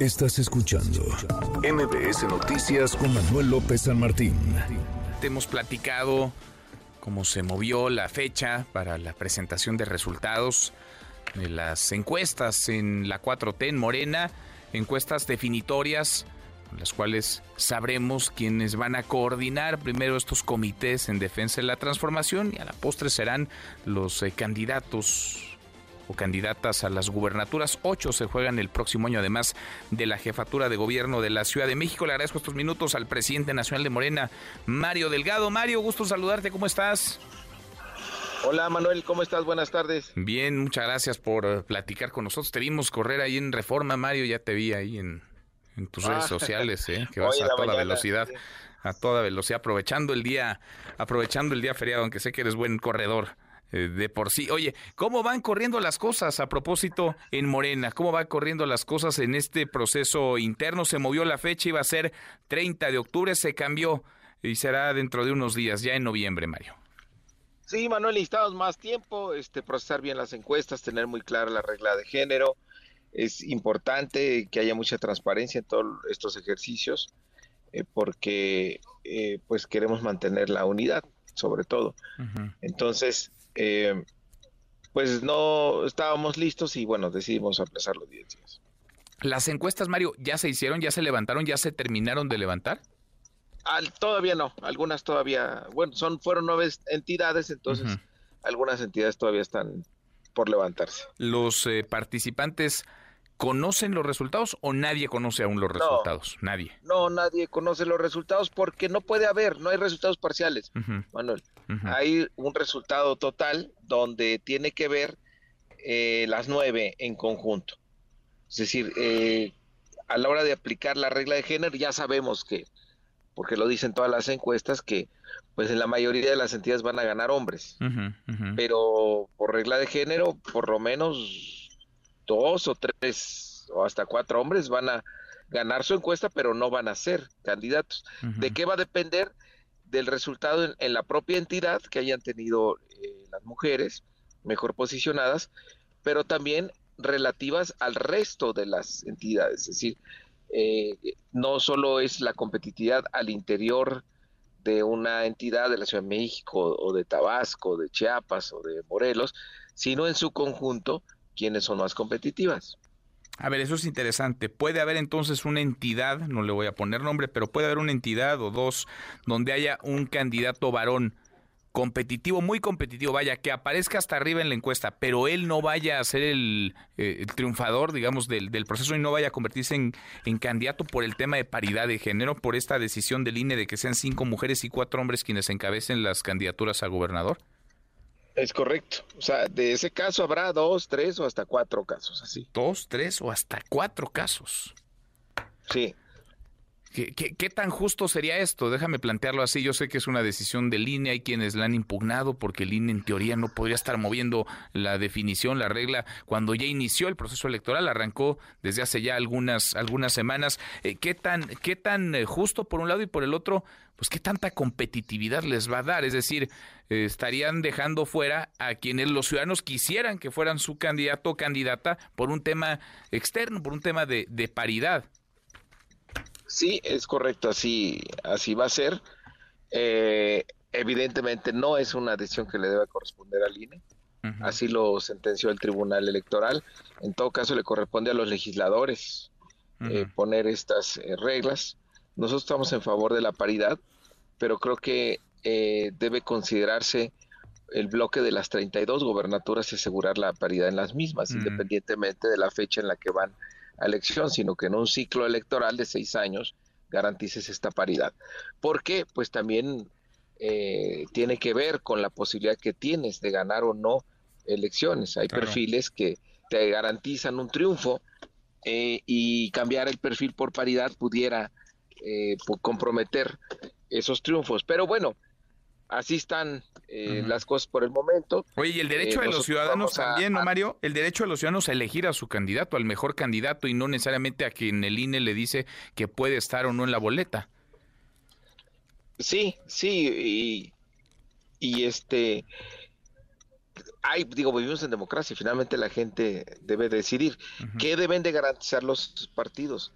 Estás escuchando MBS Noticias con Manuel López San Martín. Te hemos platicado cómo se movió la fecha para la presentación de resultados de las encuestas en la 4T en Morena, encuestas definitorias las cuales sabremos quiénes van a coordinar primero estos comités en defensa de la transformación y a la postre serán los eh, candidatos candidatas a las gubernaturas. Ocho se juegan el próximo año, además de la jefatura de gobierno de la Ciudad de México. Le agradezco estos minutos al presidente nacional de Morena, Mario Delgado. Mario, gusto saludarte. ¿Cómo estás? Hola Manuel, ¿cómo estás? Buenas tardes. Bien, muchas gracias por eh, platicar con nosotros. Te vimos correr ahí en Reforma, Mario, ya te vi ahí en, tus redes ah. sociales, ¿eh? que vas a toda velocidad. A toda velocidad, aprovechando el día, aprovechando el día feriado, aunque sé que eres buen corredor. Eh, de por sí. Oye, ¿cómo van corriendo las cosas a propósito en Morena? ¿Cómo van corriendo las cosas en este proceso interno? Se movió la fecha, iba a ser 30 de octubre, se cambió y será dentro de unos días, ya en noviembre, Mario. Sí, Manuel, necesitamos más tiempo, este, procesar bien las encuestas, tener muy clara la regla de género. Es importante que haya mucha transparencia en todos estos ejercicios, eh, porque eh, pues queremos mantener la unidad, sobre todo. Entonces, eh, pues no estábamos listos y bueno, decidimos aplazar los 10 días. ¿Las encuestas, Mario, ya se hicieron, ya se levantaron, ya se terminaron de levantar? Al, todavía no, algunas todavía, bueno, son fueron nueve entidades, entonces algunas entidades todavía están por levantarse. Los eh, participantes ¿Conocen los resultados o nadie conoce aún los resultados? nadie. No, nadie conoce los resultados porque no puede haber, no hay resultados parciales, Manuel. Hay un resultado total donde tiene que ver eh, las nueve en conjunto. Es decir, eh, a la hora de aplicar la regla de género ya sabemos que, porque lo dicen todas las encuestas, que pues en la mayoría de las entidades van a ganar hombres. Pero por regla de género, por lo menos dos o tres o hasta cuatro hombres van a ganar su encuesta, pero no van a ser candidatos. ¿De qué va a depender? Del resultado en, la propia entidad que hayan tenido eh, las mujeres mejor posicionadas, pero también relativas al resto de las entidades. Es decir, eh, no solo es la competitividad al interior de una entidad de la Ciudad de México o de Tabasco, de Chiapas o de Morelos, sino en su conjunto quiénes son más competitivas. A ver, eso es interesante. Puede haber entonces una entidad, no le voy a poner nombre, pero puede haber una entidad o dos donde haya un candidato varón competitivo, muy competitivo, vaya, que aparezca hasta arriba en la encuesta, pero él no vaya a ser el, eh, triunfador, digamos, del, proceso y no vaya a convertirse en, en, candidato por el tema de paridad de género, por esta decisión del INE de que sean cinco mujeres y cuatro hombres quienes encabecen las candidaturas a gobernador. Es correcto. O sea, de ese caso habrá dos, tres o hasta cuatro casos así. Dos, tres o hasta cuatro casos. Sí. ¿Qué, tan justo sería esto? Déjame plantearlo así. Yo sé que es una decisión del INE, hay quienes la han impugnado porque el INE en teoría no podría estar moviendo la definición, la regla, cuando ya inició el proceso electoral, arrancó desde hace ya algunas, algunas semanas. Eh, ¿Qué tan, qué tan eh, justo por un lado y por el otro? Pues qué tanta competitividad les va a dar. Es decir, eh, estarían dejando fuera a quienes los ciudadanos quisieran que fueran su candidato o candidata por un tema externo, por un tema de paridad. Sí, es correcto, así, así va a ser. Eh, evidentemente no es una decisión que le debe corresponder al INE. Así lo sentenció el Tribunal Electoral. En todo caso, le corresponde a los legisladores eh, poner estas eh, reglas. Nosotros estamos en favor de la paridad, pero creo que debe considerarse el bloque de las 32 gobernaturas y asegurar la paridad en las mismas, independientemente de la fecha en la que van elección, sino que en un ciclo electoral de seis años garantices esta paridad. Porque pues también eh, tiene que ver con la posibilidad que tienes de ganar o no elecciones. Hay perfiles que te garantizan un triunfo eh, y cambiar el perfil por paridad pudiera eh, comprometer esos triunfos. Pero bueno, así están eh, las cosas por el momento. Oye, y el derecho de los ciudadanos también, ¿no, Mario? El derecho de los ciudadanos a elegir a su candidato, al mejor candidato, y no necesariamente a quien el INE le dice que puede estar o no en la boleta. Sí, sí, y, y este, hay, digo, vivimos en democracia, finalmente la gente debe decidir qué deben de garantizar los partidos.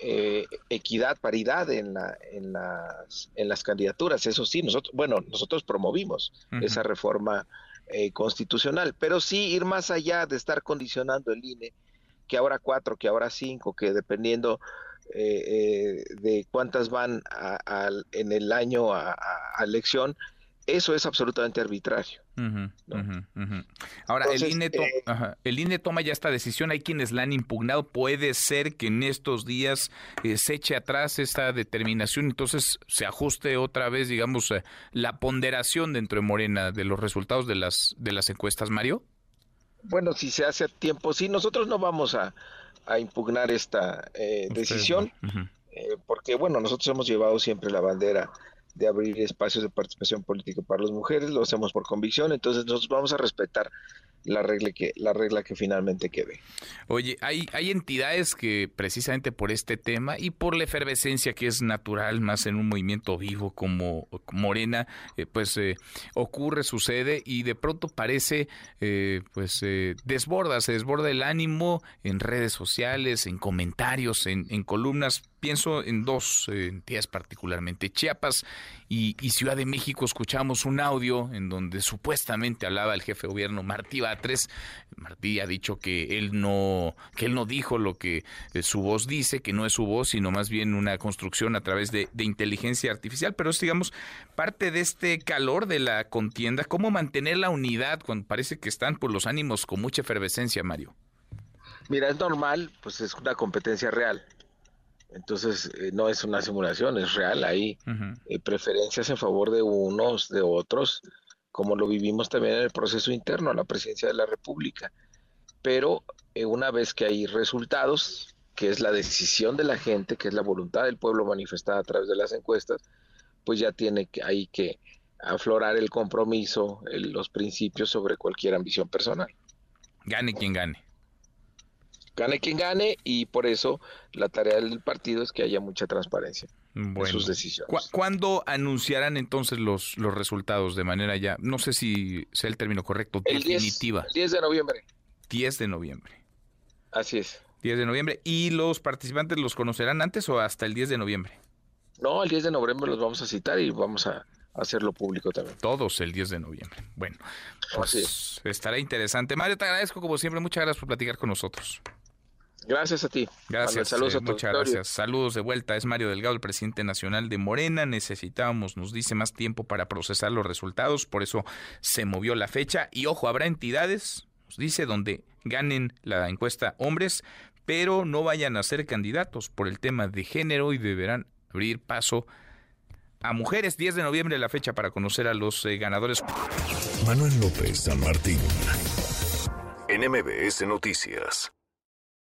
Eh, equidad, paridad en, la, en, las, en las candidaturas, eso sí, nosotros, bueno, nosotros promovimos esa reforma eh, constitucional, pero sí ir más allá de estar condicionando el INE, que ahora cuatro, que ahora cinco, que dependiendo eh, de cuántas van en el año a elección, eso es absolutamente arbitrario. Ahora, el, INE eh, el INE toma ya esta decisión, hay quienes la han impugnado, puede ser que en estos días eh, se eche atrás esta determinación, entonces se ajuste otra vez, digamos, eh, la ponderación dentro de Morena de los resultados de las, de las encuestas, Mario. Bueno, si se hace a tiempo, sí, nosotros no vamos a, impugnar esta decisión, porque bueno, nosotros hemos llevado siempre la bandera de abrir espacios de participación política para las mujeres, lo hacemos por convicción, entonces nosotros vamos a respetar la regla que la regla que finalmente quede. Oye, hay hay entidades que precisamente por este tema y por la efervescencia que es natural más en un movimiento vivo como Morena, eh, pues eh, ocurre, sucede y de pronto parece eh, pues desborda, se desborda el ánimo en redes sociales, en comentarios, en, en columnas pienso en dos entidades particularmente, Chiapas y, Ciudad de México. Escuchamos un audio en donde supuestamente hablaba el jefe de gobierno Martí Batres. Martí ha dicho que él no, que él no dijo lo que eh, su voz dice, que no es su voz, sino más bien una construcción a través de, inteligencia artificial. Pero es, digamos, parte de este calor de la contienda. ¿Cómo mantener la unidad cuando parece que están por los ánimos con mucha efervescencia, Mario? Mira, es normal, pues es una competencia real. Entonces, eh, no es una simulación, es real. Hay eh, preferencias en favor de unos, de otros, como lo vivimos también en el proceso interno a la presidencia de la República. Pero eh, una vez que hay resultados, que es la decisión de la gente, que es la voluntad del pueblo manifestada a través de las encuestas, pues ya tiene que, hay que aflorar el compromiso, los principios sobre cualquier ambición personal. Gane quien gane gane quien gane y por eso la tarea del partido es que haya mucha transparencia en sus decisiones. ¿Cuándo anunciarán entonces los, los resultados de manera ya, no sé si sea el término correcto, definitiva? el 10 de noviembre. 10 de noviembre. Así es. 10 de noviembre. ¿Y los participantes los conocerán antes o hasta el 10 de noviembre? No, el 10 de noviembre los vamos a citar y vamos a hacerlo público también. Todos el 10 de noviembre. Bueno, pues estará interesante. Mario, te agradezco como siempre. Muchas gracias por platicar con nosotros. Gracias a ti. Gracias. Saludos a eh, Muchas gracias. Saludos de vuelta. Es Mario Delgado, el presidente nacional de Morena. Necesitábamos, nos dice, más tiempo para procesar los resultados. Por eso se movió la fecha. Y ojo, habrá entidades, nos dice, donde ganen la encuesta hombres, pero no vayan a ser candidatos por el tema de género y deberán abrir paso a mujeres. 10 de noviembre la fecha para conocer a los eh, ganadores. Manuel López San Martín. NMBS Noticias.